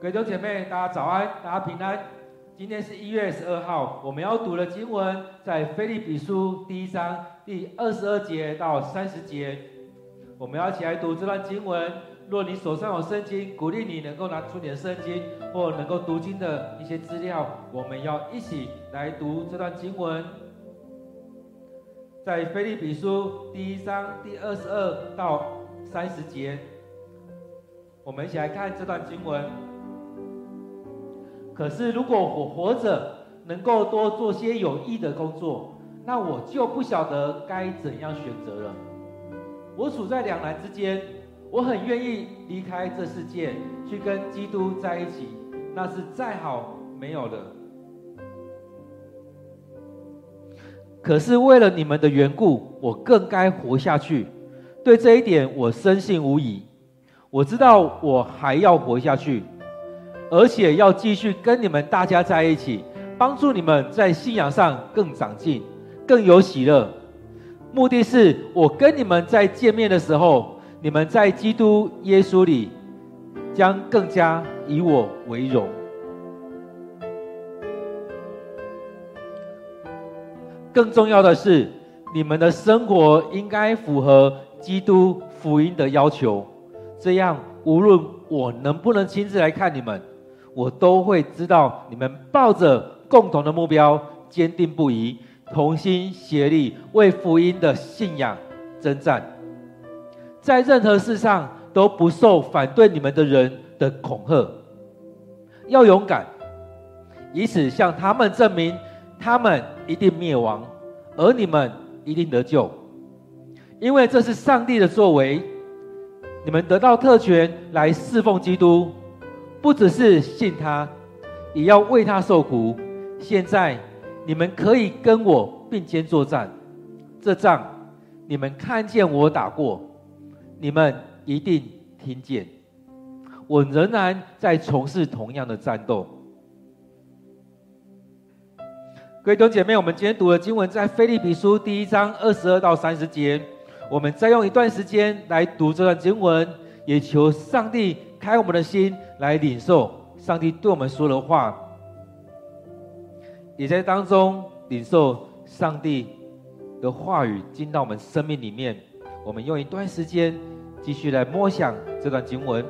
各位弟兄姐妹，大家早安，大家平安。今天是一月十二号，我们要读的经文在腓立比书第一章第二十二节到三十节。我们要一起来读这段经文。若你手上有圣经，鼓励你能够拿出你的圣经或能够读经的一些资料，我们要一起来读这段经文。在腓立比书第一章第二十二到三十节，我们一起来看这段经文。可是，如果我活着能够多做些有益的工作，那我就不晓得该怎样选择了。我处在两难之间，我很愿意离开这世界，去跟基督在一起，那是再好没有了。可是为了你们的缘故，我更该活下去。对这一点，我深信无疑。我知道我还要活下去。而且要继续跟你们大家在一起，帮助你们在信仰上更长进，更有喜乐。目的是我跟你们在见面的时候，你们在基督耶稣里将更加以我为荣。更重要的是，你们的生活应该符合基督福音的要求，这样无论我能不能亲自来看你们。我都会知道你们抱着共同的目标，坚定不移，同心协力为福音的信仰征战，在任何事上都不受反对你们的人的恐吓。要勇敢，以此向他们证明，他们一定灭亡，而你们一定得救，因为这是上帝的作为。你们得到特权来侍奉基督。不只是信他，也要为他受苦。现在你们可以跟我并肩作战，这仗你们看见我打过，你们一定听见。我仍然在从事同样的战斗。各位弟兄姐妹，我们今天读的经文在腓利比书第一章二十二到三十节。我们再用一段时间来读这段经文，也求上帝。开我们的心来领受上帝对我们说的话，也在当中领受上帝的话语进到我们生命里面。我们用一段时间继续来默想这段经文。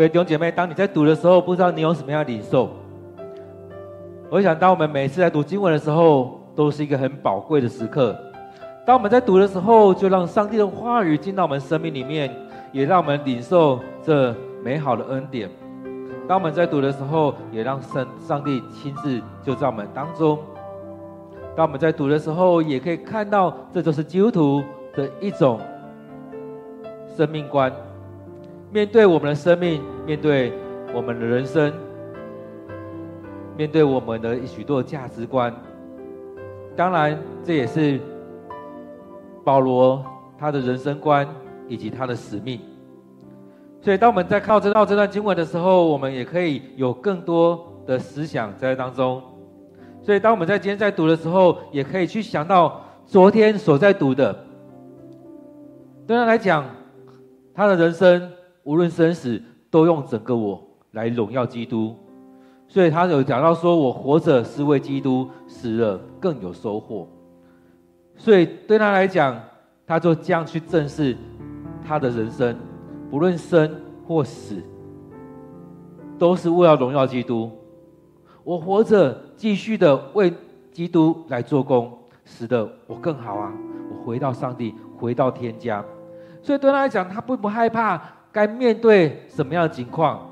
各位弟兄姐妹，当你在读的时候，不知道你有什么样的领受？我想，当我们每次在读经文的时候，都是一个很宝贵的时刻。当我们在读的时候，就让上帝的话语进到我们生命里面，也让我们领受这美好的恩典。当我们在读的时候，也让上上帝亲自就在我们当中。当我们在读的时候，也可以看到，这就是基督徒的一种生命观。面对我们的生命，面对我们的人生，面对我们的许多价值观，当然这也是保罗他的人生观以及他的使命。所以，当我们在靠这到这段经文的时候，我们也可以有更多的思想在当中。所以，当我们在今天在读的时候，也可以去想到昨天所在读的，对他来讲，他的人生无论生死，都用整个我来荣耀基督。所以他有讲到说：“我活着是为基督，死了更有收获。”所以对他来讲，他就这样去正视他的人生，不论生或死，都是为了荣耀基督。我活着，继续的为基督来做工，死的我更好啊！我回到上帝，回到天家。所以对他来讲，他并不害怕该面对什么样的情况。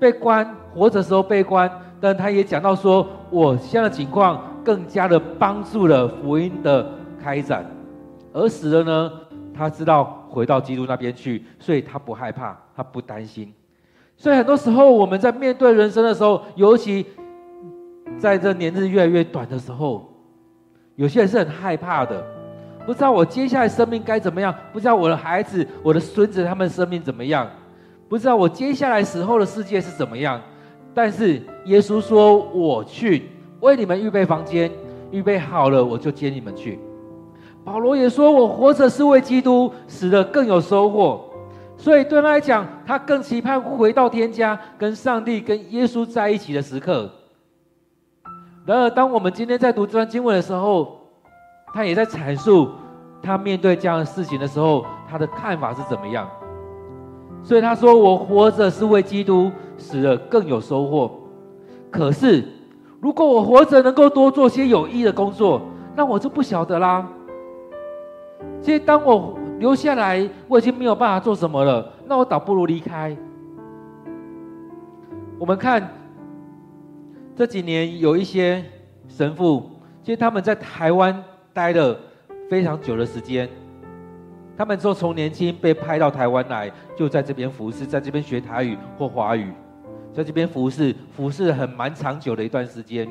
被关，活着时候被关，但他也讲到说，我现在的情况更加的帮助了福音的开展，而死了呢，他知道回到基督那边去，所以他不害怕，他不担心。所以很多时候我们在面对人生的时候，尤其在这年日越来越短的时候，有些人是很害怕的，不知道我接下来生命该怎么样，不知道我的孩子、我的孙子他们生命怎么样。不知道我接下来死后的世界是怎么样，但是耶稣说：“我去为你们预备房间，预备好了，我就接你们去。”保罗也说：“我活着是为基督，死了更有收获。”所以对他来讲，他更期盼回到天家，跟上帝、跟耶稣在一起的时刻。然而，当我们今天在读这段经文的时候，他也在阐述他面对这样的事情的时候，他的看法是怎么样。所以他说：“我活着是为基督，死了更有收获。可是，如果我活着能够多做些有益的工作，那我就不晓得啦。其实，当我留下来，我已经没有办法做什么了，那我倒不如离开。我们看这几年有一些神父，其实他们在台湾待了非常久的时间。”他们说，从年轻被派到台湾来，就在这边服侍，在这边学台语或华语，在这边服侍，服侍很蛮长久的一段时间。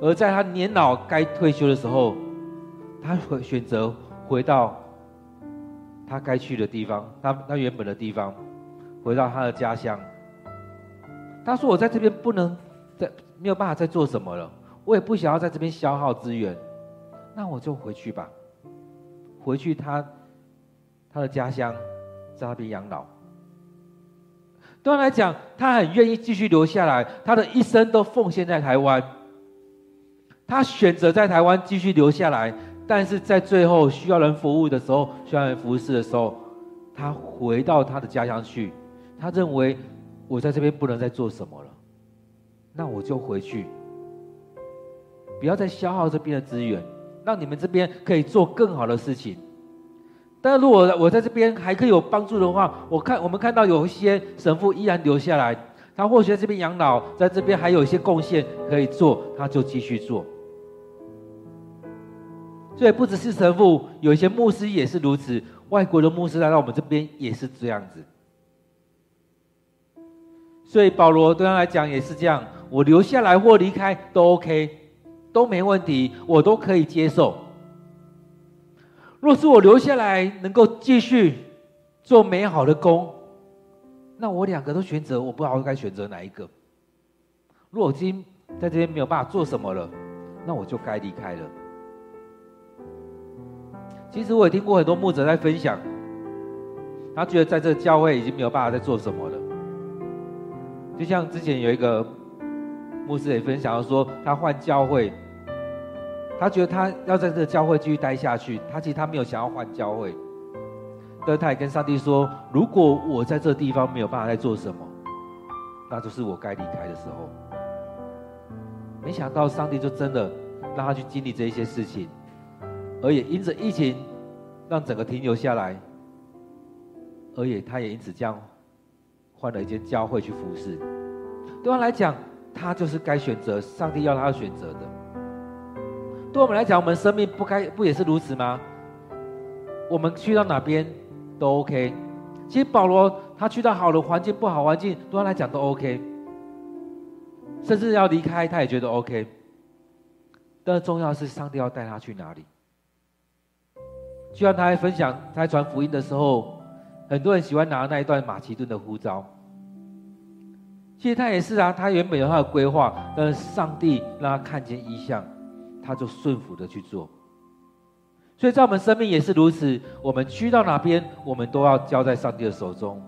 而在他年老该退休的时候，他会选择回到他该去的地方，他他原本的地方，回到他的家乡。他说：“我在这边不能再没有办法再做什么了，我也不想要在这边消耗资源，那我就回去吧，回去他。”他的家乡在那边养老，对他来讲，他很愿意继续留下来，他的一生都奉献在台湾。他选择在台湾继续留下来，但是在最后需要人服务的时候，需要人服侍的时候，他回到他的家乡去。他认为我在这边不能再做什么了，那我就回去，不要再消耗这边的资源，让你们这边可以做更好的事情。但如果我在这边还可以有帮助的话，我看我们看到有一些神父依然留下来，他或许在这边养老，在这边还有一些贡献可以做，他就继续做。所以不只是神父，有一些牧师也是如此。外国的牧师来到我们这边也是这样子。所以保罗对他来讲也是这样，我留下来或离开都 OK，都没问题，我都可以接受。若是我留下来能够继续做美好的工，那我两个都选择，我不知道该选择哪一个。若我今在这边没有办法做什么了，那我就该离开了。其实我也听过很多牧者在分享，他觉得在这个教会已经没有办法再做什么了。就像之前有一个牧师也分享说，他换教会。他觉得他要在这个教会继续待下去，他其实他没有想要换教会，但他也跟上帝说：“如果我在这地方没有办法再做什么，那就是我该离开的时候。”没想到上帝就真的让他去经历这一些事情，而也因着疫情让整个停留下来，而也他也因此这样换了一间教会去服侍。对他来讲，他就是该选择上帝要他选择的。对我们来讲，我们生命不该不也是如此吗？我们去到哪边都 OK。其实保罗他去到好的环境、不好环境，对他来讲都 OK。甚至要离开，他也觉得 OK。但重要是上帝要带他去哪里。就像他在分享他在传福音的时候，很多人喜欢拿那一段马其顿的呼召。其实他也是啊，他原本有他的规划，但是上帝让他看见异象。他就顺服的去做，所以在我们生命也是如此，我们去到哪边，我们都要交在上帝的手中。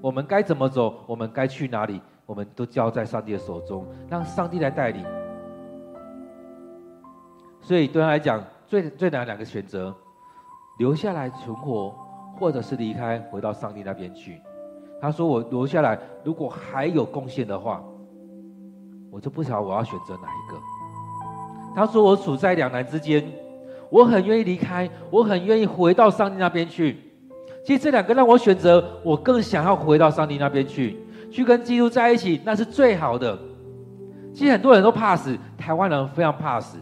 我们该怎么走，我们该去哪里，我们都交在上帝的手中，让上帝来带领。所以对他来讲，最最难两个选择：留下来存活，或者是离开，回到上帝那边去。他说：“我留下来，如果还有贡献的话，我就不晓得我要选择哪一个。”他说：“我处在两难之间，我很愿意离开，我很愿意回到上帝那边去。其实这两个让我选择，我更想要回到上帝那边去，去跟基督在一起，那是最好的。其实很多人都怕死，台湾人非常怕死，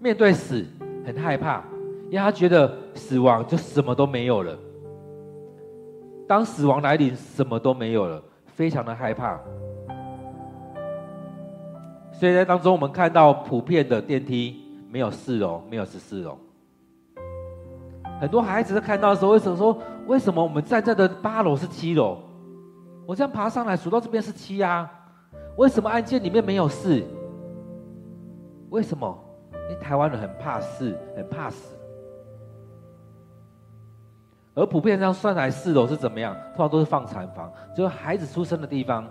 面对死很害怕，因为他觉得死亡就什么都没有了。当死亡来临，什么都没有了，非常的害怕。”所以在当中，我们看到普遍的电梯没有四楼，没有十四楼。很多孩子在看到的时候，为什么说，为什么我们站在的八楼是七楼？我这样爬上来数到这边是七啊？为什么按键里面没有四？为什么？因为台湾人很怕四，很怕死。而普遍上算来四楼是怎么样？通常都是放产房，就是孩子出生的地方。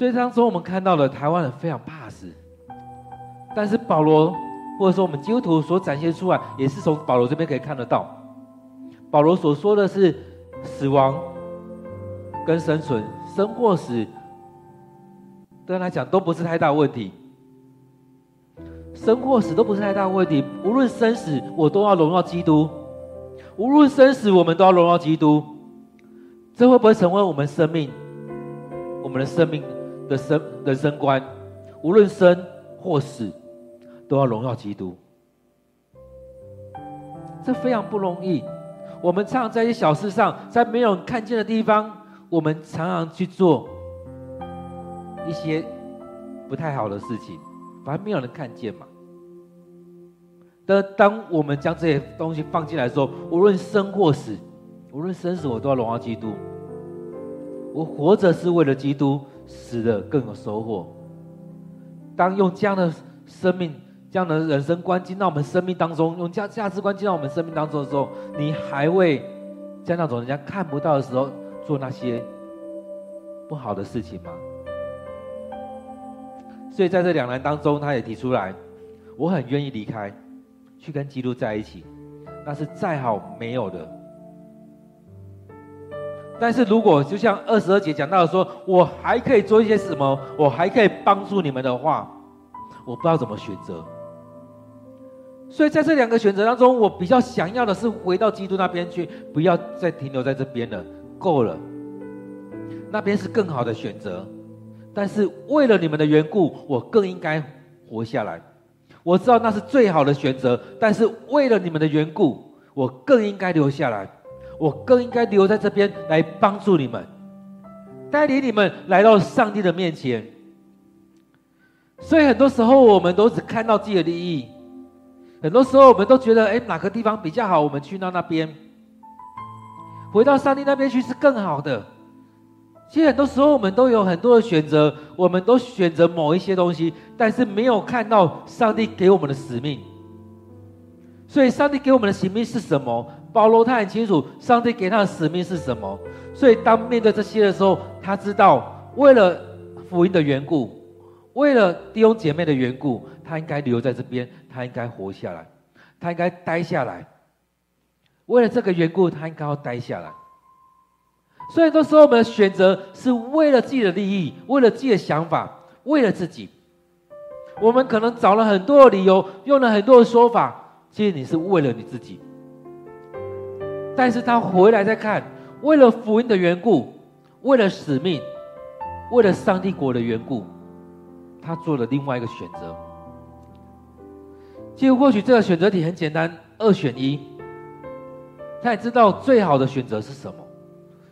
所以当中我们看到了台湾人非常怕死，但是保罗或者说我们基督徒所展现出来，也是从保罗这边可以看得到。保罗所说的是死亡跟生存，生或死，对他来讲都不是太大问题。生或死都不是太大问题，无论生死，我都要荣耀基督。无论生死，我们都要荣耀基督。这会不会成为我们生命，我们的生命？的生人生观，无论生或死，都要荣耀基督。这非常不容易。我们常常在一些小事上，在没有人看见的地方，我们常常去做一些不太好的事情，反正没有人看见嘛。但当我们将这些东西放进来的时候，无论生或死，无论生死，我都要荣耀基督。我活着是为了基督。死的更有收获。当用这样的生命、这样的人生观进到我们生命当中，用价价值观进到我们生命当中的时候，你还会在那种人家看不到的时候做那些不好的事情吗？所以在这两难当中，他也提出来，我很愿意离开，去跟基督在一起，那是再好没有的。但是如果就像二十二节讲到的说，我还可以做一些什么，我还可以帮助你们的话，我不知道怎么选择。所以在这两个选择当中，我比较想要的是回到基督那边去，不要再停留在这边了，够了。那边是更好的选择。但是为了你们的缘故，我更应该活下来。我知道那是最好的选择，但是为了你们的缘故，我更应该留下来。我更应该留在这边来帮助你们，带领你们来到上帝的面前。所以很多时候我们都只看到自己的利益，很多时候我们都觉得，哎，哪个地方比较好，我们去到那边。回到上帝那边去是更好的。其实很多时候我们都有很多的选择，我们都选择某一些东西，但是没有看到上帝给我们的使命。所以，上帝给我们的使命是什么？保罗他很清楚，上帝给他的使命是什么。所以，当面对这些的时候，他知道，为了福音的缘故，为了弟兄姐妹的缘故，他应该留在这边，他应该活下来，他应该待下来。为了这个缘故，他应该要待下来。所以，很多时候我们的选择是为了自己的利益，为了自己的想法，为了自己。我们可能找了很多的理由，用了很多的说法。其实你是为了你自己，但是他回来再看，为了福音的缘故，为了使命，为了上帝国的缘故，他做了另外一个选择。其实或许这个选择题很简单，二选一。他也知道最好的选择是什么，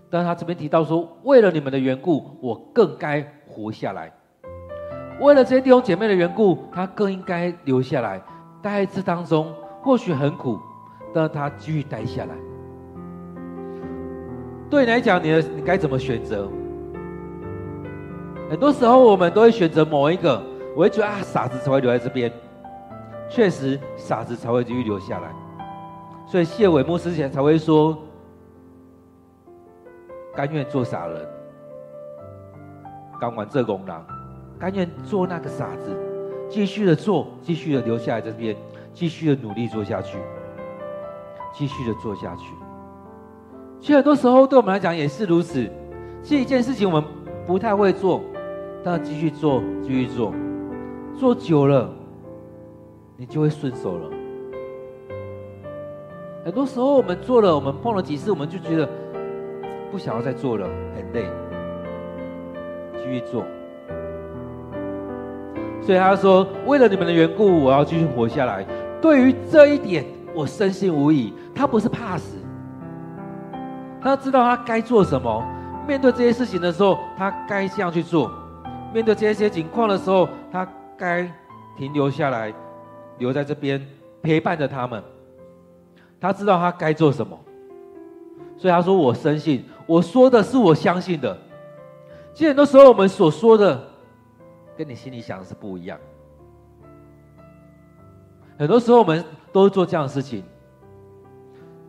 但他这边提到说，为了你们的缘故，我更该活下来；为了这些弟兄姐妹的缘故，他更应该留下来，待在这当中。或许很苦，但他继续待下来。对你来讲，你的你该怎么选择？很多时候我们都会选择某一个，我会觉得啊，傻子才会留在这边。确实傻子才会继续留下来。所以谢伟牧师前才会说，甘愿做傻人，甘愿做憨人，甘愿做那个傻子，继续的做，继续的留下来这边，继续的努力做下去，继续的做下去。其实很多时候对我们来讲也是如此。其实一件事情我们不太会做，但继续做，继续做，做久了，你就会顺手了。很多时候我们做了，我们碰了几次，我们就觉得不想要再做了，很累，继续做。所以他说：“为了你们的缘故，我要继续活下来。”对于这一点，我深信无疑。他不是怕死。他知道他该做什么，面对这些事情的时候，他该这样去做；面对这些情况的时候，他该停留下来，留在这边陪伴着他们。他知道他该做什么，所以他说：“我深信，我说的是我相信的。”其实很多时候我们所说的，跟你心里想的是不一样。很多时候我们都是做这样的事情。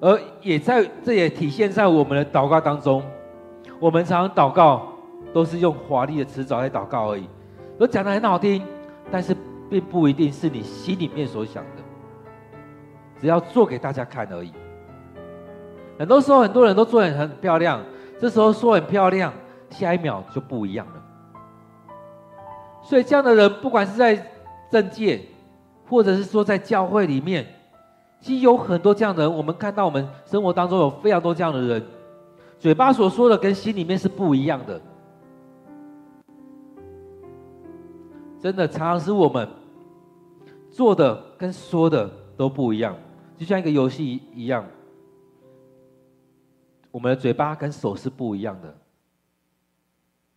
而也在，这也体现在我们的祷告当中。我们常常祷告都是用华丽的辞藻来祷告而已，都讲的很好听，但是并不一定是你心里面所想的。只要做给大家看而已。很多时候，很多人都做得很漂亮，这时候说很漂亮，下一秒就不一样了。所以，这样的人，不管是在政界，或者是说在教会里面。其实有很多这样的人，我们看到我们生活当中有非常多这样的人，嘴巴所说的跟心里面是不一样的。真的，常常是我们做的跟说的都不一样，就像一个游戏一样，我们的嘴巴跟手是不一样的。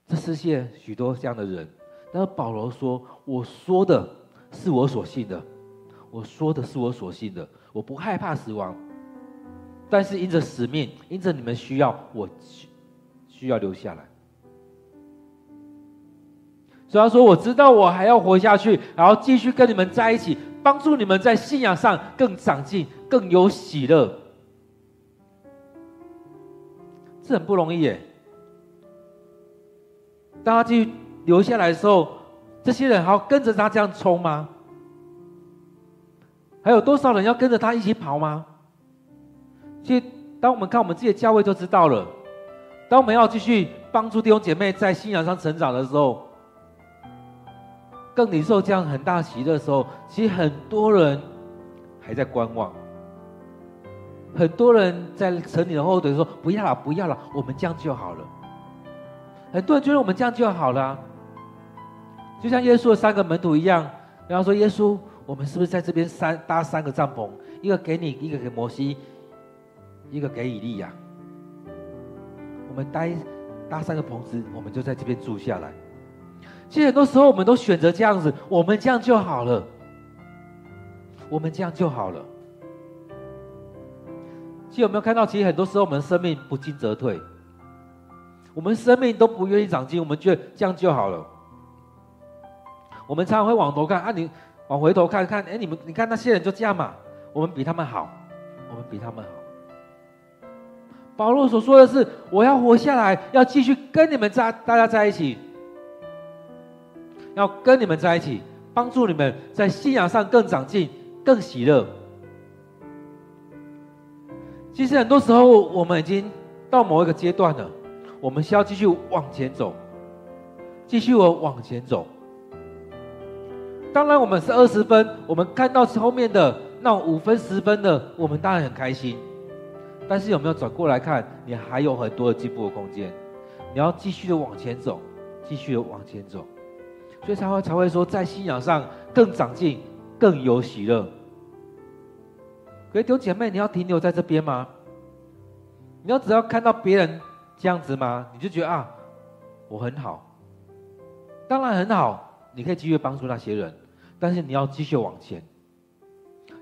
这世界许多这样的人，但是保罗说：“我说的是我所信的，我说的是我所信的。”我不害怕死亡，但是因着使命，因着你们需要，我需需要留下来。所以他说：“我知道我还要活下去，然后继续跟你们在一起，帮助你们在信仰上更长进，更有喜乐。”这很不容易耶。当他继续留下来的时候，这些人还要跟着他这样冲吗？还有多少人要跟着他一起跑吗？其实，当我们看我们自己的教会就知道了。当我们要继续帮助弟兄姐妹在信仰上成长的时候，更领受这样很大喜乐的时候，其实很多人还在观望。很多人在扯你的后腿说：“不要了，不要了，我们这样就好了。”很多人觉得我们这样就好了，就像耶稣的三个门徒一样，然后说：“耶稣。”我们是不是在这边三搭三个帐篷？一个给你，一个给摩西，一个给以利亚。我们搭搭三个棚子，我们就在这边住下来。其实很多时候，我们都选择这样子，我们这样就好了。我们这样就好了。其实有没有看到？其实很多时候，我们生命不进则退。我们生命都不愿意长进，我们觉得这样就好了。我们常常会往头看啊，你。往回头看看，哎，你们，你看那些人就这样嘛？我们比他们好，我们比他们好。保罗所说的是：我要活下来，要继续跟你们在大家在一起，要跟你们在一起，帮助你们在信仰上更长进、更喜乐。其实很多时候，我们已经到某一个阶段了，我们需要继续往前走，继续往往前走。当然，我们是二十分，我们看到后面的那五分、十分的，我们当然很开心。但是有没有转过来看，你还有很多的进步的空间，你要继续的往前走，继续的往前走，所以才会才会说，在信仰上更长进，更有喜乐。可是弟兄姐妹，你要停留在这边吗？你要只要看到别人这样子吗？你就觉得啊，我很好，当然很好，你可以继续帮助那些人。但是你要继续往前。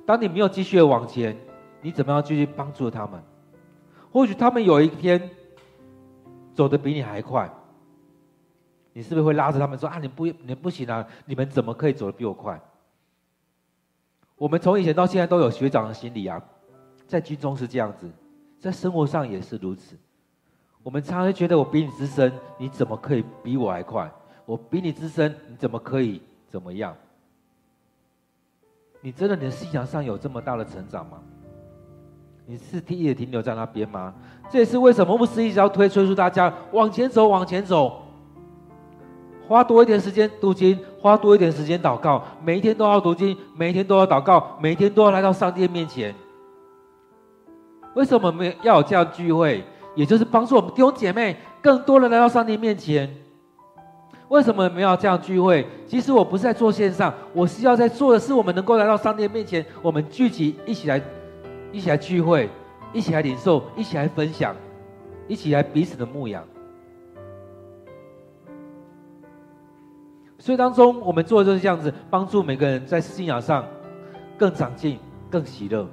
当你没有继续往前，你怎么样继续帮助他们？或许他们有一天走得比你还快，你是不是会拉着他们说：“啊，你不，你不行啊！你们怎么可以走得比我快？”我们从以前到现在都有学长的心理啊，在军中是这样子，在生活上也是如此。我们常常会觉得我比你资深，你怎么可以比我还快？我比你资深，你怎么可以怎么样？你真的你的信仰上有这么大的成长吗？你是第一直停留在那边吗？这也是为什么牧师一直要推催促大家往前走，往前走，花多一点时间读经，花多一点时间祷告，每一天都要读经，每一天都要祷告，每一天都要来到上帝面前。为什么我们要有这样聚会？也就是帮助我们弟兄姐妹更多人来到上帝面前。为什么我们要这样聚会？其实我不是在做线上，我是要在做的是我们能够来到上帝面前，我们聚集一起来，一起来聚会，一起来领受，一起来分享，一起来彼此的牧养。所以当中我们做的就是这样子，帮助每个人在信仰上更长进、更喜乐。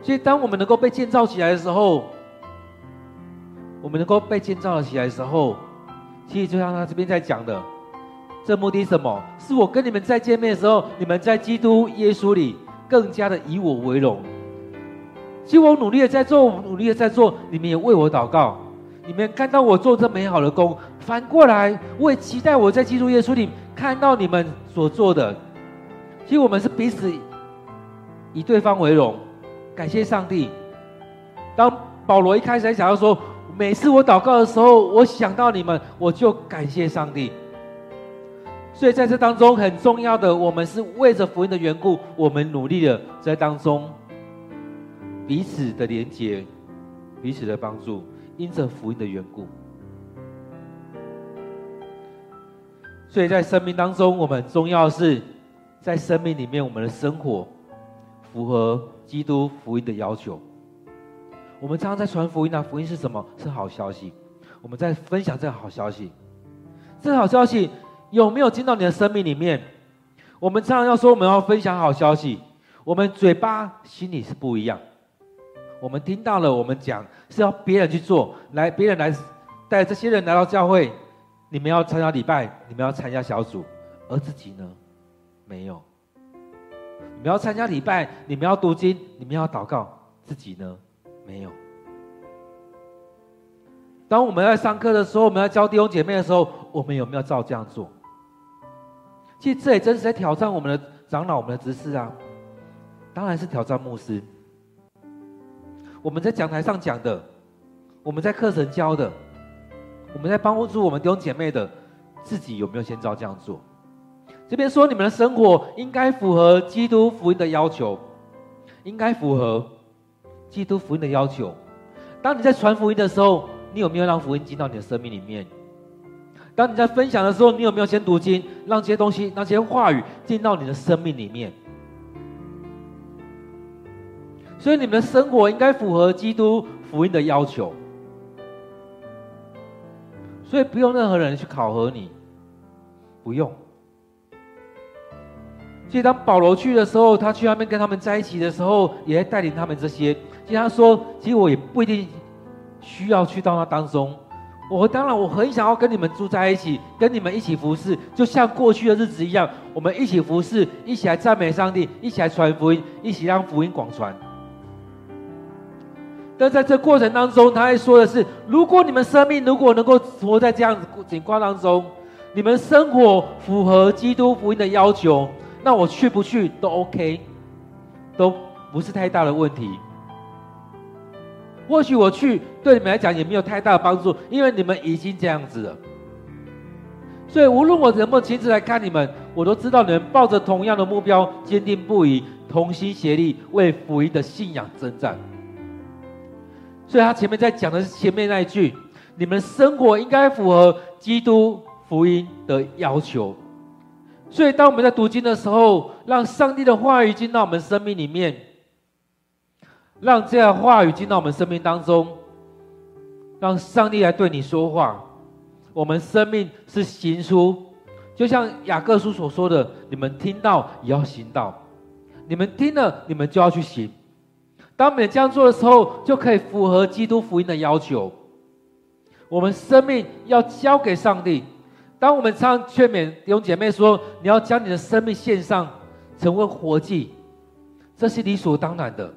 所以当我们能够被建造起来的时候，我们能够被建造了起来的时候，其实就像他这边在讲的，这目的什么？是我跟你们再见面的时候，你们在基督耶稣里更加的以我为荣。其实我努力的在做，努力的在做，你们也为我祷告。你们看到我做这美好的工，反过来我也期待我在基督耶稣里看到你们所做的。其实我们是彼此以对方为荣，感谢上帝。当保罗一开始还想要说。每次我祷告的时候，我想到你们，我就感谢上帝。所以在这当中很重要的，我们是为着福音的缘故，我们努力的在当中彼此的连结，彼此的帮助，因着福音的缘故。所以在生命当中，我们很重要的是在生命里面，我们的生活符合基督福音的要求。我们常常在传福音啊，福音是什么？是好消息。我们在分享这个好消息，这个好消息有没有进到你的生命里面？我们常常要说我们要分享好消息，我们嘴巴心里是不一样。我们听到了，我们讲是要别人去做，来别人来带这些人来到教会，你们要参加礼拜，你们要参加小组，而自己呢，没有。你们要参加礼拜，你们要读经，你们要祷告，自己呢？没有。当我们在上课的时候，我们要教弟兄姐妹的时候，我们有没有照这样做？其实这也真是在挑战我们的长老、我们的执事啊。当然是挑战牧师。我们在讲台上讲的，我们在课程教的，我们在帮助我们弟兄姐妹的，自己有没有先照这样做？这边说你们的生活应该符合基督福音的要求，应该符合。基督福音的要求，当你在传福音的时候，你有没有让福音进到你的生命里面？当你在分享的时候，你有没有先读经，让这些东西、让这些话语进到你的生命里面？所以你们的生活应该符合基督福音的要求，所以不用任何人去考核你，不用。所以当保罗去的时候，他去那边跟他们在一起的时候，也在带领他们这些。其实他说：“其实我也不一定需要去到那当中。我当然我很想要跟你们住在一起，跟你们一起服侍，就像过去的日子一样，我们一起服侍，一起来赞美上帝，一起来传福音，一起让福音广传。但在这过程当中，他还说的是：如果你们生命如果能够活在这样子景况当中，你们生活符合基督福音的要求，那我去不去都 OK，都不是太大的问题。”或许我去对你们来讲也没有太大的帮助，因为你们已经这样子了。所以无论我能不能亲自来看你们，我都知道你们抱着同样的目标，坚定不移，同心协力，为福音的信仰征战。所以他前面在讲的是前面那一句：你们生活应该符合基督福音的要求。所以当我们在读经的时候，让上帝的话语进到我们生命里面。让这样话语进到我们生命当中，让上帝来对你说话。我们生命是行出，就像雅各书所说的：“你们听到也要行道，你们听了，你们就要去行。”当我们这样做的时候，就可以符合基督福音的要求。我们生命要交给上帝，当我们常劝勉弟兄姐妹说，你要将你的生命献上，成为活祭，这是理所当然的。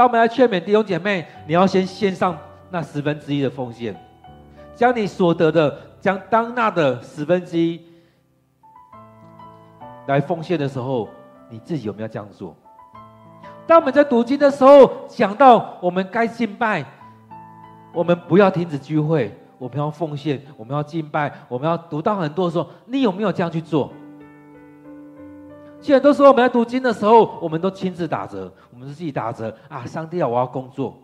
当我们来劝勉弟兄姐妹，你要先献上那十分之一的奉献，将你所得的，将当纳的十分之一来奉献的时候，你自己有没有这样做？当我们在读经的时候，讲到我们该敬拜，我们不要停止聚会，我们要奉献，我们要敬拜，我们要读到很多的时候，你有没有这样去做？既然都说我们在读经的时候，我们都亲自打折，我们自己打折啊！上帝啊，我要工作，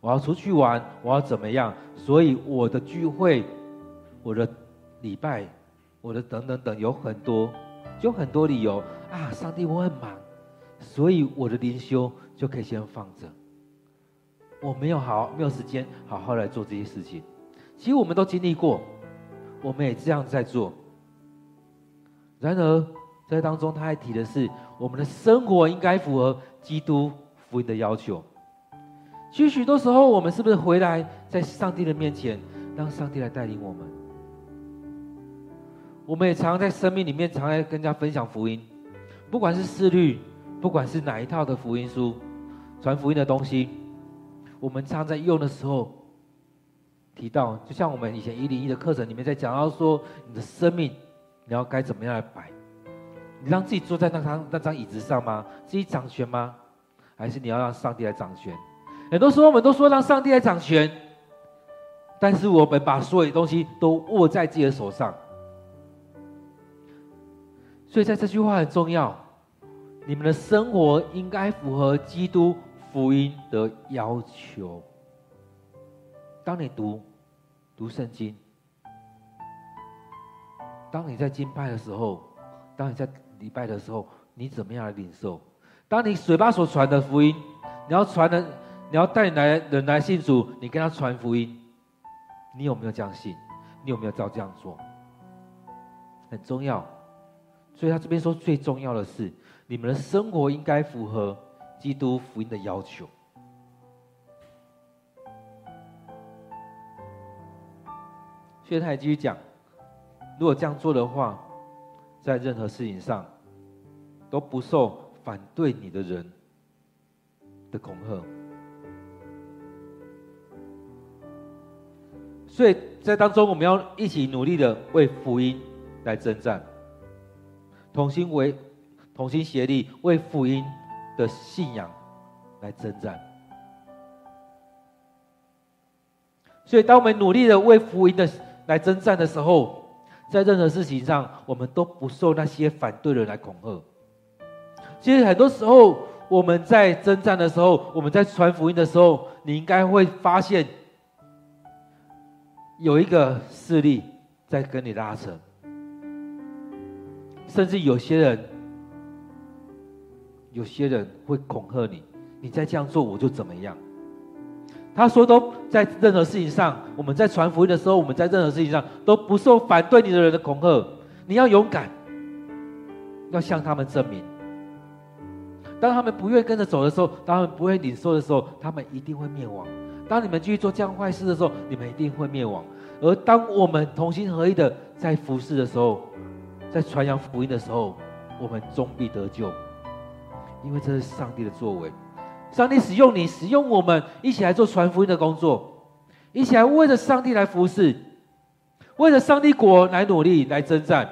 我要出去玩，我要怎么样？所以我的聚会，我的礼拜，我的等等等，有很多，就很多理由啊！上帝，我很忙。所以我的灵修就可以先放着，我没有好没有时间好好来做这些事情。其实我们都经历过，我们也这样在做。然而在当中，他还提的是，我们的生活应该符合基督福音的要求。其实许多时候，我们是不是回来在上帝的面前，让上帝来带领我们？我们也常常在生命里面，常来跟人家分享福音，不管是思虑。不管是哪一套的福音书，传福音的东西，我们常在用的时候提到，就像我们以前一零一的课程里面在讲到说，你的生命你要该怎么样来摆？你让自己坐在那张那张椅子上吗？自己掌权吗？还是你要让上帝来掌权？很多时候我们都说让上帝来掌权，但是我们把所有的东西都握在自己的手上，所以在这句话很重要。你们的生活应该符合基督福音的要求。当你读读圣经，当你在敬拜的时候，当你在礼拜的时候，你怎么样来领受？当你嘴巴所传的福音，你要传的，你要带来人来信主，你跟他传福音，你有没有这样信？你有没有照这样做？很重要。所以他这边说，最重要的是。你们的生活应该符合基督福音的要求。所以他还继续讲，如果这样做的话，在任何事情上都不受反对你的人的恐吓。所以在当中，我们要一起努力的为福音来征战，同心为。同心协力为福音的信仰来征战。所以，当我们努力的为福音的来征战的时候，在任何事情上，我们都不受那些反对的人来恐吓。其实，很多时候我们在征战的时候，我们在传福音的时候，你应该会发现有一个势力在跟你拉扯，甚至有些人。有些人会恐吓你，你再这样做我就怎么样。他说都在任何事情上，我们在传福音的时候，我们在任何事情上都不受反对你的人的恐吓。你要勇敢，要向他们证明。当他们不愿跟着走的时候，当他们不愿领受的时候，他们一定会灭亡。当你们继续做这样坏事的时候，你们一定会灭亡。而当我们同心合一的在服侍的时候，在传扬福音的时候，我们终必得救。因为这是上帝的作为，上帝使用你，使用我们，一起来做传福音的工作，一起来为着上帝来服侍，为着上帝国来努力来征战，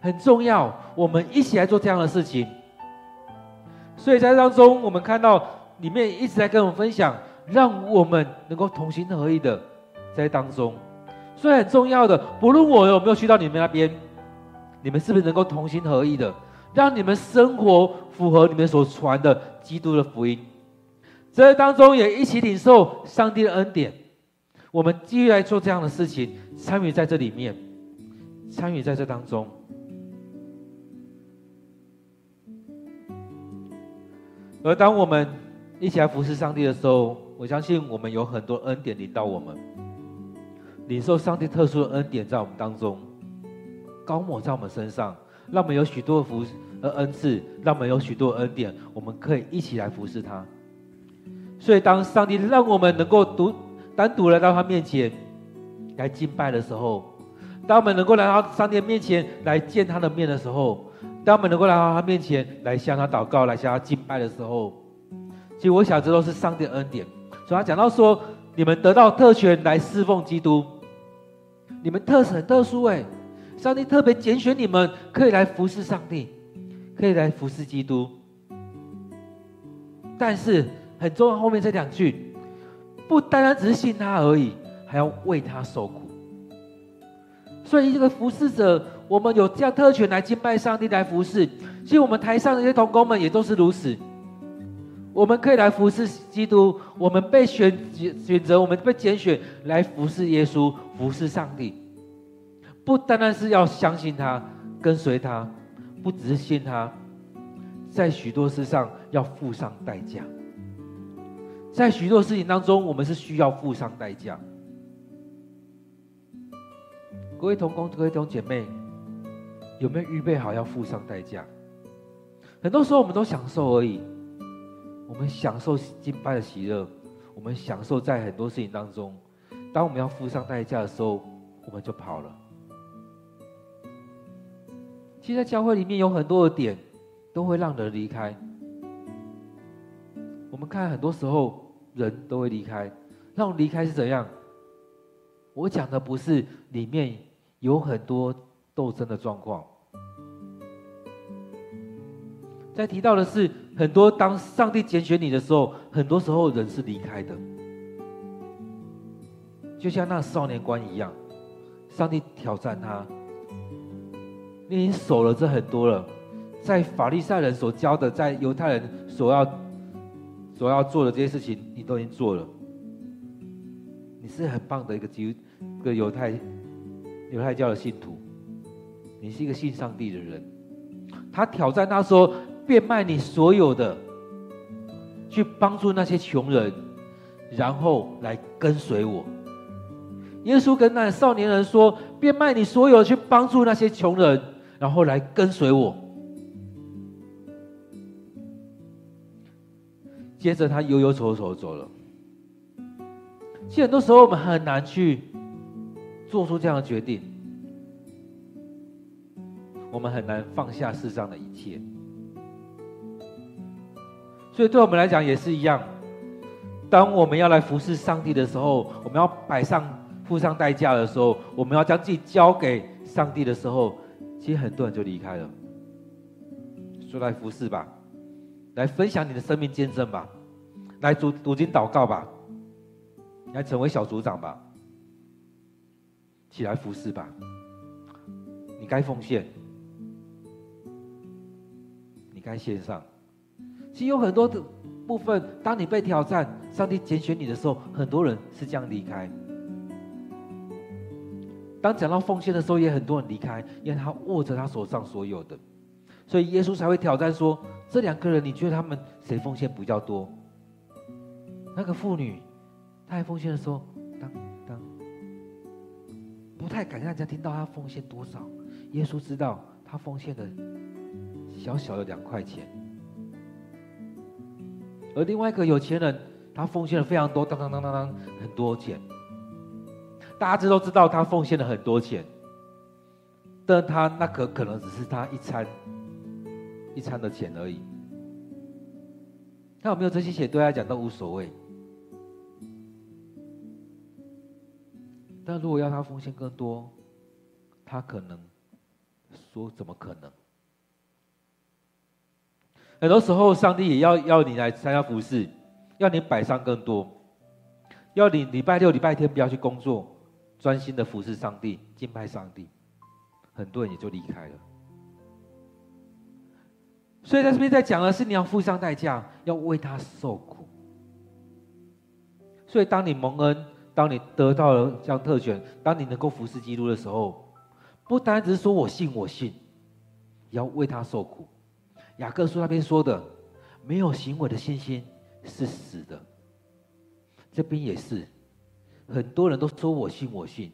很重要。我们一起来做这样的事情。所以在当中，我们看到里面一直在跟我们分享，让我们能够同心合意的在当中。所以很重要的，不论我有没有去到你们那边，你们是不是能够同心合意的？让你们生活符合你们所传的基督的福音，在当中也一起领受上帝的恩典。我们继续来做这样的事情，参与在这里面，参与在这当中。而当我们一起来服侍上帝的时候，我相信我们有很多恩典领到我们，领受上帝特殊的恩典在我们当中，高抹在我们身上。让我们有许多福和恩赐，让我们有许多恩典，我们可以一起来服侍他。所以，当上帝让我们能够独单独来到他面前来敬拜的时候，当我们能够来到上帝面前来见他的面的时候，当我们能够来到他面前来向他祷告、来向他敬拜的时候，其实我想这都是上帝的恩典。所以他讲到说，你们得到特权来侍奉基督，你们特很特殊诶，上帝特别拣选你们，可以来服侍上帝，可以来服侍基督。但是很重要，后面这两句，不单单只是信他而已，还要为他受苦。所以，这个服侍者，我们有这样特权来敬拜上帝，来服侍。其实，我们台上的一些同工们也都是如此。我们可以来服侍基督，我们被选选择，我们被拣选来服侍耶稣，服侍上帝。不单单是要相信他，跟随他，不只是信他，在许多事上要付上代价。在许多事情当中，我们是需要付上代价。各位同工、各位同姐妹，有没有预备好要付上代价？很多时候我们都享受而已，我们享受敬拜的喜乐，我们享受在很多事情当中。当我们要付上代价的时候，我们就跑了。其实，在教会里面有很多的点都会让人离开。我们看很多时候人都会离开，那种离开是怎样？我讲的不是里面。有很多斗争的状况。在提到的是，很多当上帝拣选你的时候，很多时候人是离开的，就像那少年官一样，上帝挑战他，你已经守了这很多了，在法利赛人所教的，在犹太人所要所要做的这些事情，你都已经做了，你是很棒的一个基督，一个犹太。犹太教的信徒，你是一个信上帝的人。他挑战他说：“变卖你所有的，去帮助那些穷人，然后来跟随我。”耶稣跟那少年人说：“变卖你所有，去帮助那些穷人，然后来跟随我。”接着他忧忧愁愁走了。其实很多时候我们很难去。做出这样的决定，我们很难放下世上的一切。所以，对我们来讲也是一样。当我们要来服侍上帝的时候，我们要摆上、付上代价的时候，我们要将自己交给上帝的时候，其实很多人就离开了。说来服侍吧，来分享你的生命见证吧，来读读经祷告吧，来成为小组长吧。起来服侍吧，你该奉献，你该献上。其实有很多的部分，当你被挑战，上帝拣选你的时候，很多人是这样离开。当讲到奉献的时候，也很多人离开，因为他握着他手上所有的，所以耶稣才会挑战说：这两个人，你觉得他们谁奉献比较多？那个妇女，她还奉献的时候。不太敢让人家听到她奉献多少。耶稣知道她奉献的小小的两块钱，而另外一个有钱人，他奉献了非常多，当当当当当，很多钱。大家都知道他奉献了很多钱，但他那可可能只是他一餐一餐的钱而已。他有没有这些钱，对他讲都无所谓。但如果要他奉献更多，他可能说：“怎么可能？”很多时候，上帝也要要你来参加服饰，要你摆上更多，要你礼拜六、礼拜天不要去工作，专心的服侍上帝、敬拜上帝。很多人也就离开了。所以在这边在讲的是，你要付上代价，要为他受苦。所以当你蒙恩。当你得到了这样特权，当你能够服侍基督的时候，不单只是说我信我信，也要为他受苦。雅各书那边说的，没有行为的信心是死的。这边也是，很多人都说我信我信，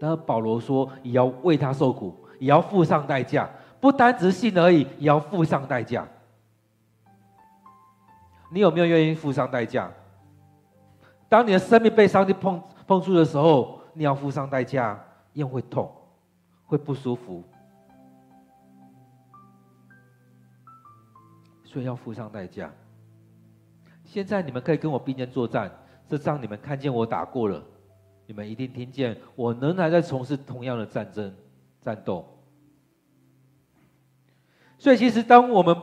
但保罗说也要为他受苦，也要付上代价，不单只是信而已，也要付上代价。你有没有愿意付上代价？当你的生命被上帝碰碰触的时候，你要付上代价，因为会痛，会不舒服，所以要付上代价。现在你们可以跟我并肩作战，这仗你们看见我打过了，你们一定听见我仍然在从事同样的战争、战斗。所以，其实当我们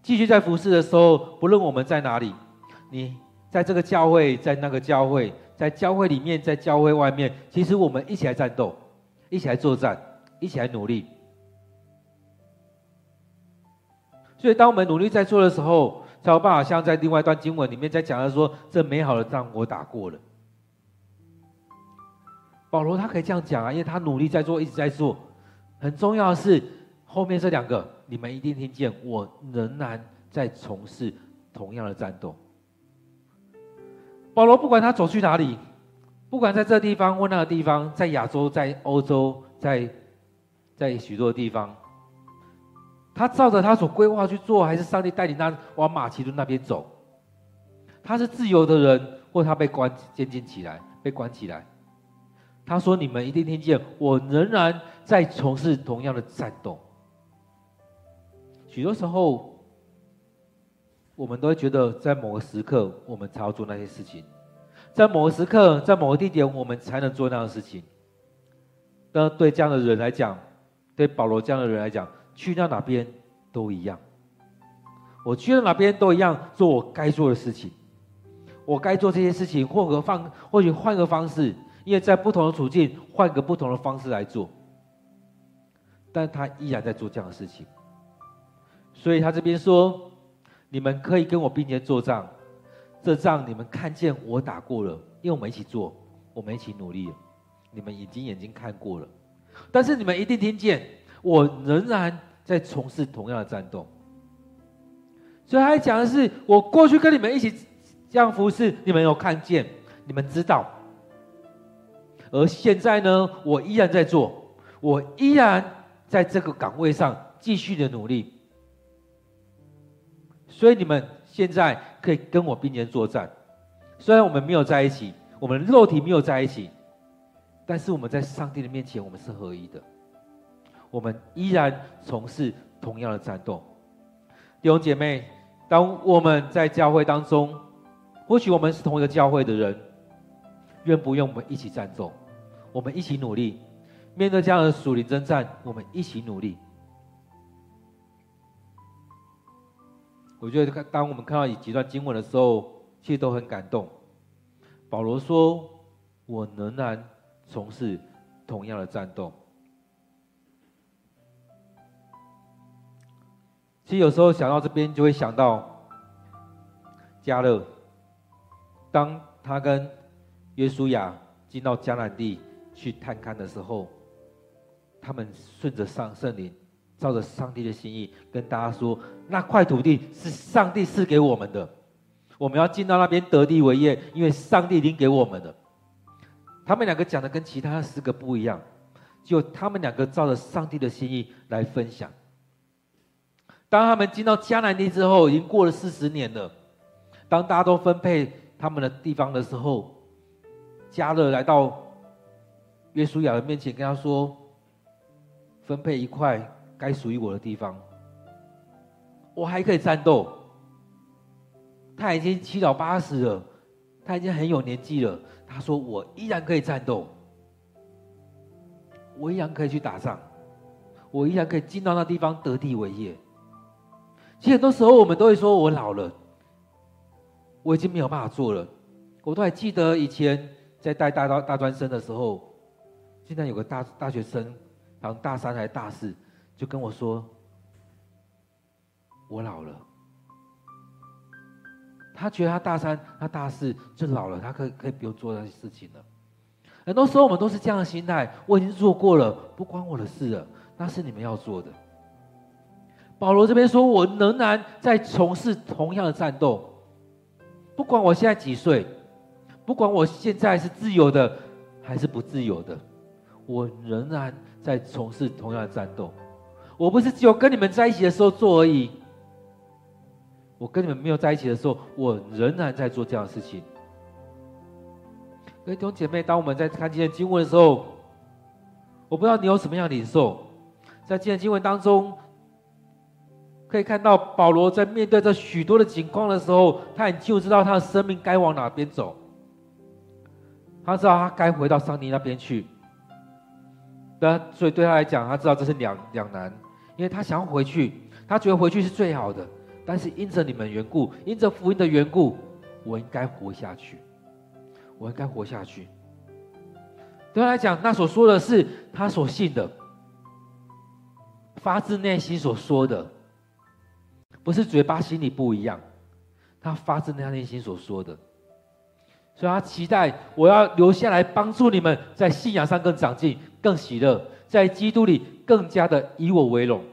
继续在服侍的时候，不论我们在哪里，你在这个教会，在那个教会，在教会里面，在教会外面，其实我们一起来战斗，一起来作战，一起来努力。所以，当我们努力在做的时候，才有办法像在另外一段经文里面在讲的说：“这美好的仗我打过了。”保罗他可以这样讲啊，因为他努力在做，一直在做。很重要的是。后面这两个，你们一定听见，我仍然在从事同样的战斗。保罗不管他走去哪里，不管在这地方或那个地方，在亚洲、在欧洲、在在许多地方，他照着他所规划去做，还是上帝带领他往马其顿那边走？他是自由的人，或他被关监禁起来，被关起来。他说：“你们一定听见，我仍然在从事同样的战斗。”许多时候，我们都会觉得，在某个时刻，我们才要做那些事情；在某个时刻，在某个地点，我们才能做那样的事情。那对这样的人来讲，对保罗这样的人来讲，去到哪边都一样。我去到哪边都一样，做我该做的事情。我该做这些事情，或者换，或许换个方式，因为在不同的处境，换个不同的方式来做。但他依然在做这样的事情。所以他这边说：“你们可以跟我并肩作战，这仗你们看见我打过了，因为我们一起做，我们一起努力，你们已经眼睛看过了。但是你们一定听见，我仍然在从事同样的战斗。所以他讲的是，我过去跟你们一起这样服侍，你们有看见，你们知道。而现在呢，我依然在做，我依然在这个岗位上继续的努力。”所以你们现在可以跟我并肩作战，虽然我们没有在一起，我们肉体没有在一起，但是我们在上帝的面前，我们是合一的。我们依然从事同样的战斗。弟兄姐妹，当我们在教会当中，或许我们是同一个教会的人，愿不愿我们一起战斗？我们一起努力，面对这样的属灵征战，我们一起努力。我觉得，当我们看到几段经文的时候，其实都很感动。保罗说：“我仍然从事同样的战斗。”其实有时候想到这边，就会想到加勒，当他跟约书亚进到迦南地去探看的时候，他们顺着上圣灵。照着上帝的心意跟大家说，那块土地是上帝赐给我们的，我们要进到那边得地为业，因为上帝已经给我们的。他们两个讲的跟其他四个不一样，就他们两个照着上帝的心意来分享。当他们进到迦南地之后，已经过了四十年了。当大家都分配他们的地方的时候，加勒来到约书亚的面前，跟他说：“分配一块。”该属于我的地方，我还可以战斗。他已经七老八十了，他已经很有年纪了。他说：“我依然可以战斗，我依然可以去打仗，我依然可以进到那地方得地为业。”其实很多时候我们都会说：“我老了，我已经没有办法做了。”我都还记得以前在带大大大专生的时候，现在有个大大学生，好像大三还是大四。就跟我说，我老了。他觉得他大三、他大四就老了，他可以可以不用做那些事情了。很多时候我们都是这样的心态，我已经做过了，不关我的事了，那是你们要做的。保罗这边说，我仍然在从事同样的战斗，不管我现在几岁，不管我现在是自由的还是不自由的，我仍然在从事同样的战斗。我不是只有跟你们在一起的时候做而已，我跟你们没有在一起的时候，我仍然在做这样的事情。各位弟兄姐妹，当我们在看今天经文的时候，我不知道你有什么样的领受，在今天经文当中，可以看到保罗在面对这许多的情况的时候，他很清楚知道他的生命该往哪边走，他知道他该回到上帝那边去。所以对他来讲，他知道这是两两难，因为他想要回去，他觉得回去是最好的，但是因着你们缘故，因着福音的缘故，我应该活下去。我应该活下去。对他来讲，那所说的是他所信的，发自内心所说的，不是嘴巴心里不一样，他发自他内心所说的。所以他期待我要留下来帮助你们，在信仰上更长进、更喜乐，在基督里更加的以我为荣。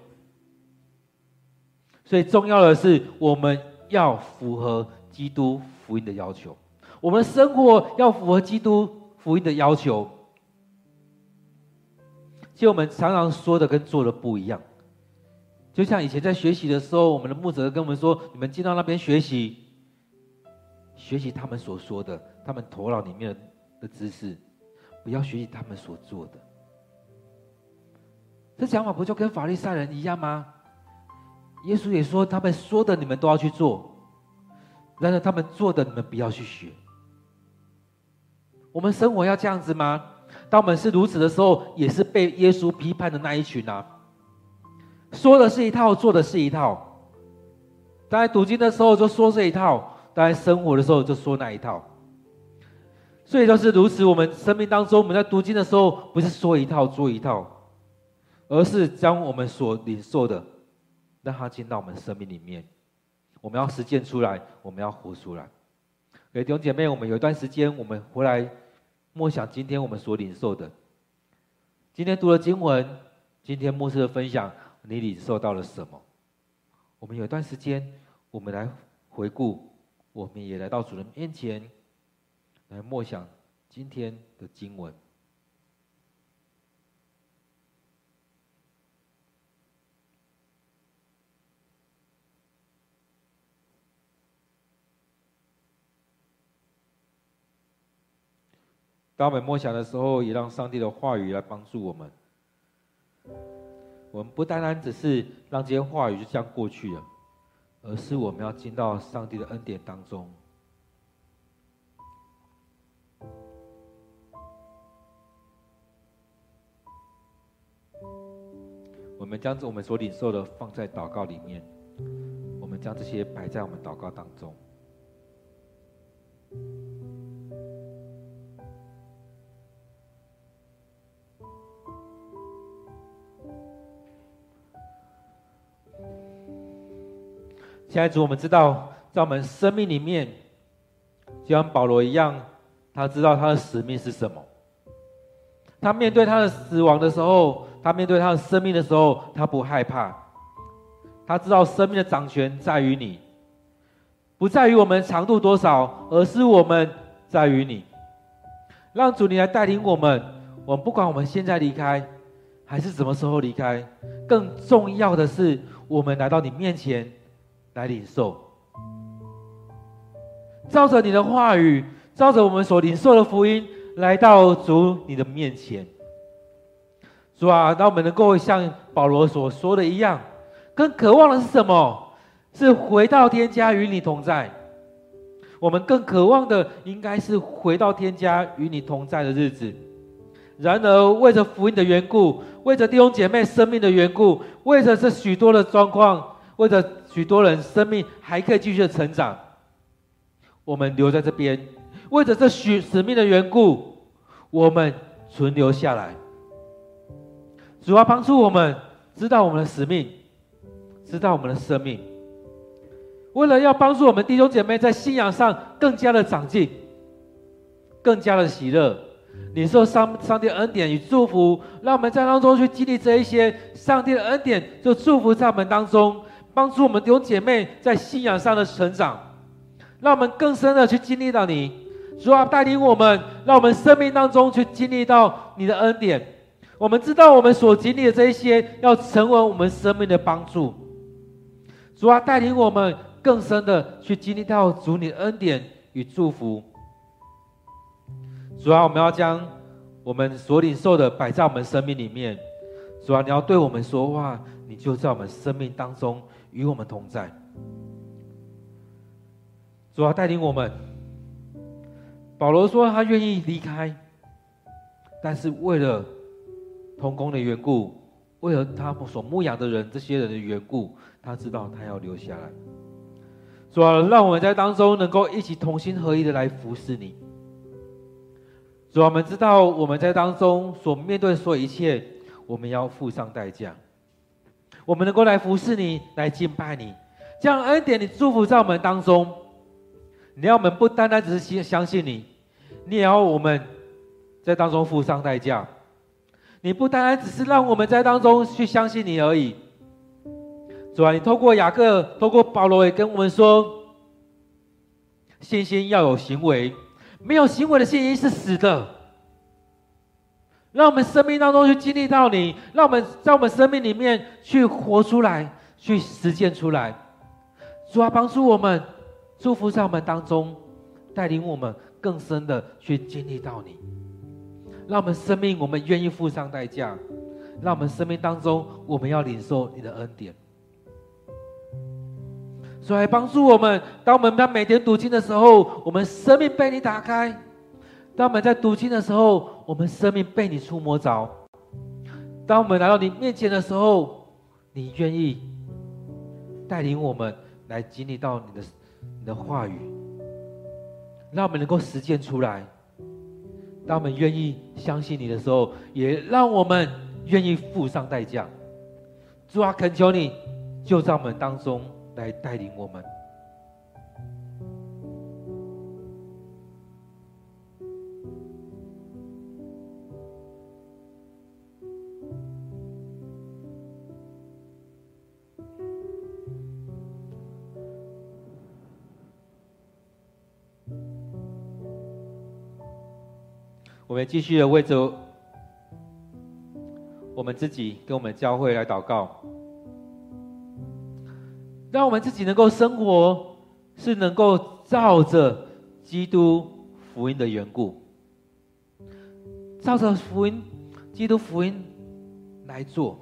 所以重要的是，我们要符合基督福音的要求。我们生活要符合基督福音的要求，就我们常常说的跟做的不一样。就像以前在学习的时候，我们的牧者跟我们说：“你们进到那边学习，学习他们所说的，他们头脑里面的知识，不要学习他们所做的。”这想法不就跟法利赛人一样吗？耶稣也说：“他们说的，你们都要去做；然而他们做的，你们不要去学。”我们生活要这样子吗？当我们是如此的时候，也是被耶稣批判的那一群啊。说的是一套，做的是一套。当读经的时候就说这一套，当生活的时候就说那一套。所以就是如此，我们生命当中，我们在读经的时候，不是说一套做一套，而是将我们所领受的，让它进到我们生命里面。我们要实践出来，我们要活出来。给弟兄姐妹，我们有一段时间，我们回来。默想今天我们所领受的，今天读了经文，今天牧师的分享，你领受到了什么？我们有一段时间，我们来回顾，我们也来到主人面前，来默想今天的经文。当我们默想的时候，也让上帝的话语来帮助我们。我们不单单只是让这些话语就这样过去了，而是我们要进到上帝的恩典当中。我们将我们所领受的放在祷告里面，我们将这些摆在我们祷告当中。现在主，我们知道，在我们生命里面，就像保罗一样，他知道他的使命是什么。他面对他的死亡的时候，他面对他的生命的时候，他不害怕。他知道生命的掌权在于你，不在于我们长度多少，而是我们在于你。让主你来带领我们。我们不管我们现在离开，还是什么时候离开，更重要的是，我们来到你面前。来领受，照着你的话语，照着我们所领受的福音，来到主你的面前。主啊，让我们能够像保罗所说的一样，更渴望的是什么？是回到天家与你同在。我们更渴望的，应该是回到天家与你同在的日子。然而，为着福音的缘故，为着弟兄姐妹生命的缘故，为着这许多的状况，为着。许多人生命还可以继续的成长，我们留在这边，为着这许使命的缘故，我们存留下来。主要帮助我们知道我们的使命，知道我们的生命。为了要帮助我们弟兄姐妹在信仰上更加的长进，更加的喜乐，领受上上帝恩典与祝福，让我们在当中去经历这一些上帝的恩典，就祝福在我们当中。帮助我们弟兄姐妹在信仰上的成长，让我们更深的去经历到你，主啊，带领我们，让我们生命当中去经历到你的恩典。我们知道我们所经历的这一些，要成为我们生命的帮助。主啊，带领我们更深的去经历到主你的恩典与祝福。主啊，我们要将我们所领受的摆在我们生命里面。主啊，你要对我们说话，你就在我们生命当中与我们同在。主啊，带领我们。保罗说他愿意离开，但是为了同工的缘故，为了他所牧养的人这些人的缘故，他知道他要留下来。主啊，让我们在当中能够一起同心合一的来服侍你。主啊，我们知道我们在当中所面对所有一切，我们要付上代价。我们能够来服侍你，来敬拜你，这样恩典你祝福在我们当中。你要我们不单单只是相信你，你也要我们在当中付上代价。你不单单只是让我们在当中去相信你而已。主啊，你透过雅各，透过保罗也跟我们说，信心要有行为，没有行为的信心是死的。让我们生命当中去经历到你，让我们在我们生命里面去活出来，去实践出来。主啊，帮助我们，祝福在我们当中，带领我们更深的去经历到你。让我们生命，我们愿意付上代价。让我们生命当中，我们要领受你的恩典。所以帮助我们，当我们在每天读经的时候，我们生命被你打开；当我们在读经的时候，我们生命被你触摸着；当我们来到你面前的时候，你愿意带领我们来经历到你的你的话语，让我们能够实践出来；当我们愿意相信你的时候，也让我们愿意付上代价。主啊，恳求你就在我们当中。来带领我们。我们继续的为着我们自己跟我们教会来祷告。让我们自己能够生活，是能够照着基督福音的缘故，照着福音、基督福音来做，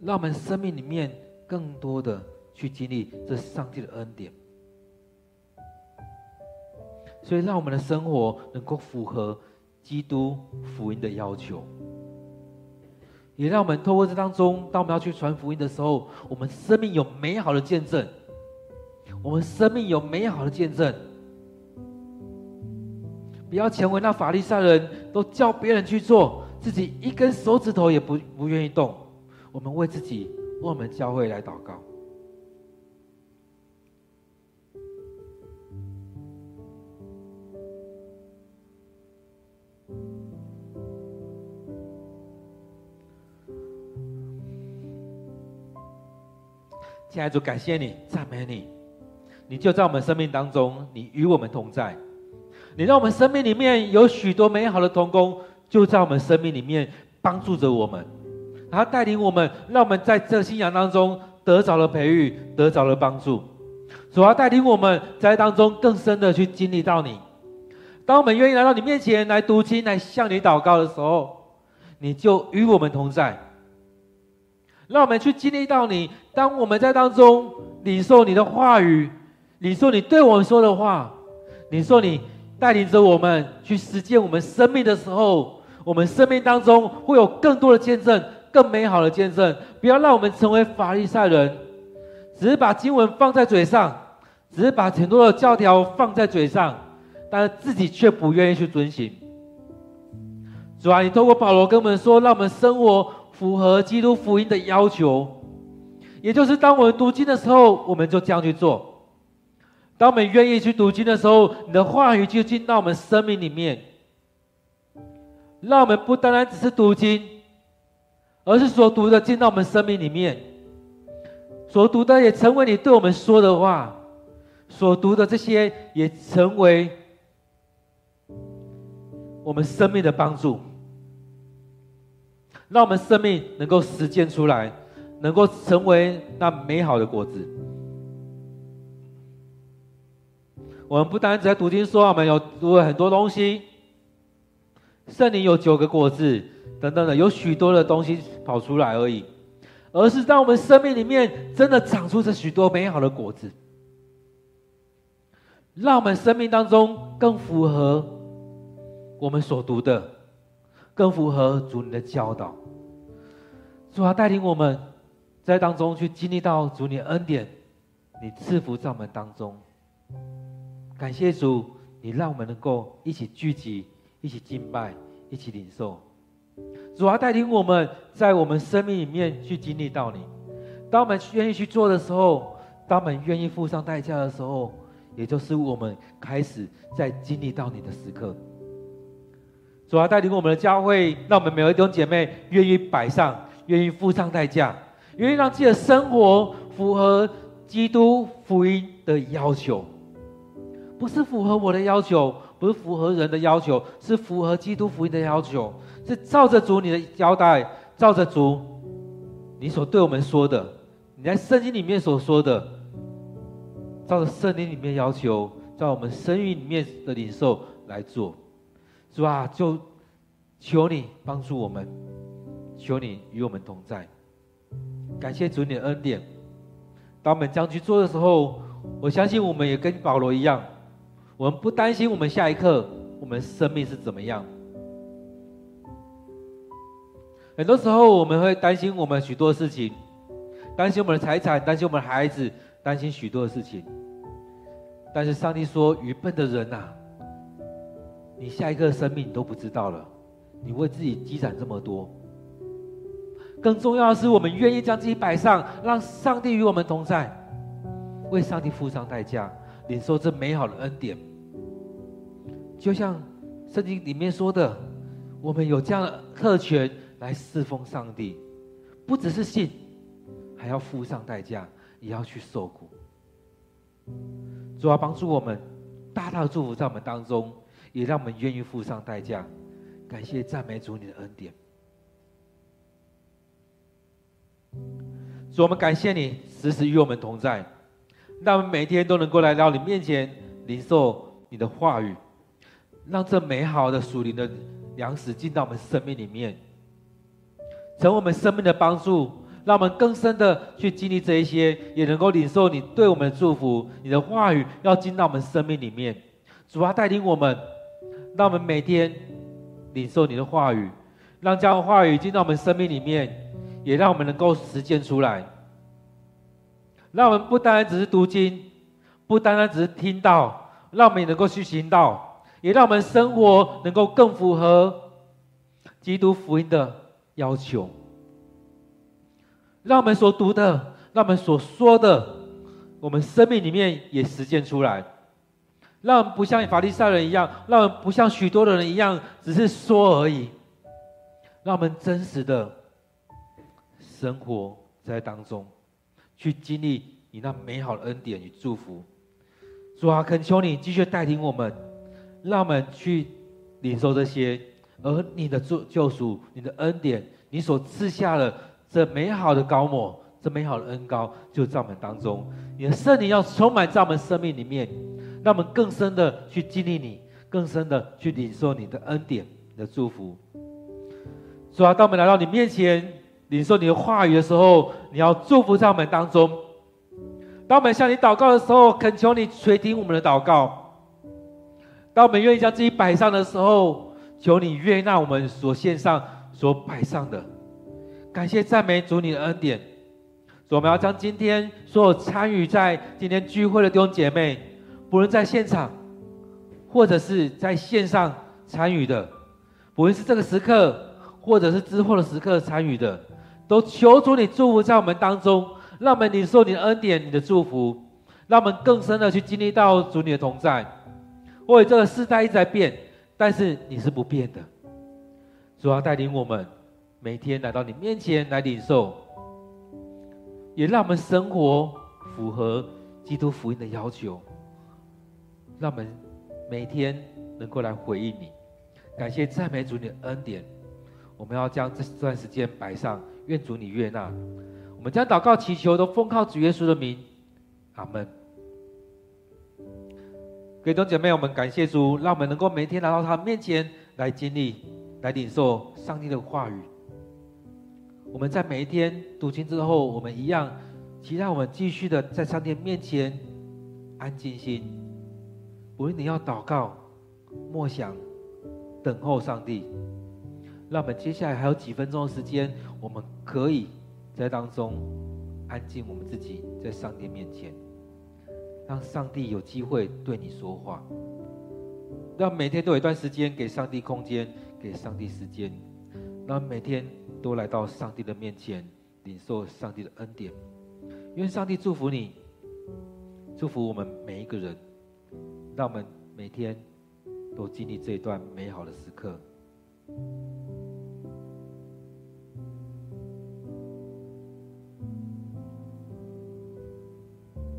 让我们生命里面更多的去经历这上帝的恩典。所以，让我们的生活能够符合基督福音的要求。也让我们透过这当中，当我们要去传福音的时候，我们生命有美好的见证。我们生命有美好的见证，不要成为那法利赛人，都叫别人去做，自己一根手指头也不不愿意动。我们为自己，为我们教会来祷告。亲爱的主，感谢你，赞美你，你就在我们生命当中，你与我们同在，你让我们生命里面有许多美好的同工，就在我们生命里面帮助着我们，然后带领我们，让我们在这信仰当中得着了培育，得着了帮助，主要带领我们在当中更深的去经历到你。当我们愿意来到你面前来读经，来向你祷告的时候，你就与我们同在。让我们去经历到你。当我们在当中领受你的话语，领受你对我们说的话，领受你带领着我们去实践我们生命的时候，我们生命当中会有更多的见证，更美好的见证。不要让我们成为法利赛人，只是把经文放在嘴上，只是把很多的教条放在嘴上，但是自己却不愿意去遵行。主啊，你透过保罗跟我们说，让我们生活。符合基督福音的要求，也就是当我们读经的时候，我们就这样去做。当我们愿意去读经的时候，你的话语就进到我们生命里面，让我们不单单只是读经，而是所读的进到我们生命里面，所读的也成为你对我们说的话，所读的这些也成为我们生命的帮助。让我们生命能够实践出来，能够成为那美好的果子。我们不单只在读经说，我们有读了很多东西，圣灵有九个果子等等的，有许多的东西跑出来而已，而是让我们生命里面真的长出这许多美好的果子，让我们生命当中更符合我们所读的，更符合主你的教导。主啊，带领我们在当中去经历到主你的恩典，你赐福在我们当中。感谢主，你让我们能够一起聚集。一起敬拜，一起领受，主啊，带领我们在我们生命里面去经历到你。当我们愿意去做的时候，当我们愿意付上代价的时候，也就是我们开始在经历到你的时刻。主啊，带领我们的教会，让我们每位弟兄姐妹愿意摆上，愿意付上代价，愿意让自己的生活符合基督福音的要求，不是符合我的要求。不是符合人的要求，是符合基督福音的要求，是照着主你的交代，照着主你所对我们说的，你在圣经里面所说的，照着圣经里面要求，在我们生命里面的领受来做，是吧？就求你帮助我们，求你与我们同在，感谢主你的恩典。当我们这样去做的时候，我相信我们也跟保罗一样。我们不担心我们下一刻我们生命是怎么样。很多时候我们会担心我们许多事情，担心我们的财产，担心我们的孩子，担心许多的事情。但是上帝说：“愚笨的人呐，你下一刻的生命你都不知道了，你为自己积攒这么多。更重要的是，我们愿意将自己摆上，让上帝与我们同在，为上帝付上代价，领受这美好的恩典。”就像圣经里面说的，我们有这样的特权来侍奉上帝，不只是信，还要付上代价，也要去受苦。主要帮助我们，大大的祝福在我们当中，也让我们愿意付上代价。感谢赞美主你的恩典。主，我们感谢你时时与我们同在，让我们每天都能够来到你面前，领受你的话语。让这美好的属灵的粮食进到我们生命里面，成为我们生命的帮助，让我们更深的去经历这一些，也能够领受你对我们的祝福。你的话语要进到我们生命里面，主啊，带领我们，让我们每天领受你的话语，让这样的话语进到我们生命里面，也让我们能够实践出来。让我们不单单只是读经，不单单只是听到，让我们也能够去行道。也让我们生活能够更符合基督福音的要求，让我们所读的，让我们所说的，我们生命里面也实践出来，让我们不像法利赛人一样，让我们不像许多的人一样，只是说而已，让我们真实的生活在当中，去经历你那美好的恩典与祝福。主啊，恳求你继续带领我们。让我们去领受这些，而你的救救赎、你的恩典、你所赐下的这美好的高抹、这美好的恩膏，就在我们当中。你的圣灵要充满在我们生命里面，让我们更深的去经历你，更深的去领受你的恩典、你的祝福。主啊，当我们来到你面前领受你的话语的时候，你要祝福在我们当中。当我们向你祷告的时候，恳求你垂听我们的祷告。当我们愿意将自己摆上的时候，求你悦纳我们所献上、所摆上的。感谢赞美主你的恩典。所以我们要将今天所有参与在今天聚会的弟兄姐妹，不论在现场，或者是在线上参与的，不论是这个时刻，或者是之后的时刻参与的，都求主你祝福在我们当中，让我们领受你的恩典、你的祝福，让我们更深的去经历到主你的同在。或者这个时代一直在变，但是你是不变的。主要带领我们每天来到你面前来领受，也让我们生活符合基督福音的要求，让我们每天能够来回应你。感谢赞美主你的恩典，我们要将这段时间摆上，愿主你悦纳。我们将祷告祈求都奉靠主耶稣的名，阿门。各位弟兄姐妹，我们感谢主，让我们能够每天来到他面前来经历、来领受上帝的话语。我们在每一天读经之后，我们一样，期待我们继续的在上帝面前安静心。无论你要祷告、默想、等候上帝，让我们接下来还有几分钟的时间，我们可以在当中安静我们自己，在上帝面前，让上帝有机会对你说话。让每天都有一段时间给上帝空间，给上帝时间，让每天都来到上帝的面前，领受上帝的恩典。愿上帝祝福你，祝福我们每一个人，让我们每天都经历这一段美好的时刻。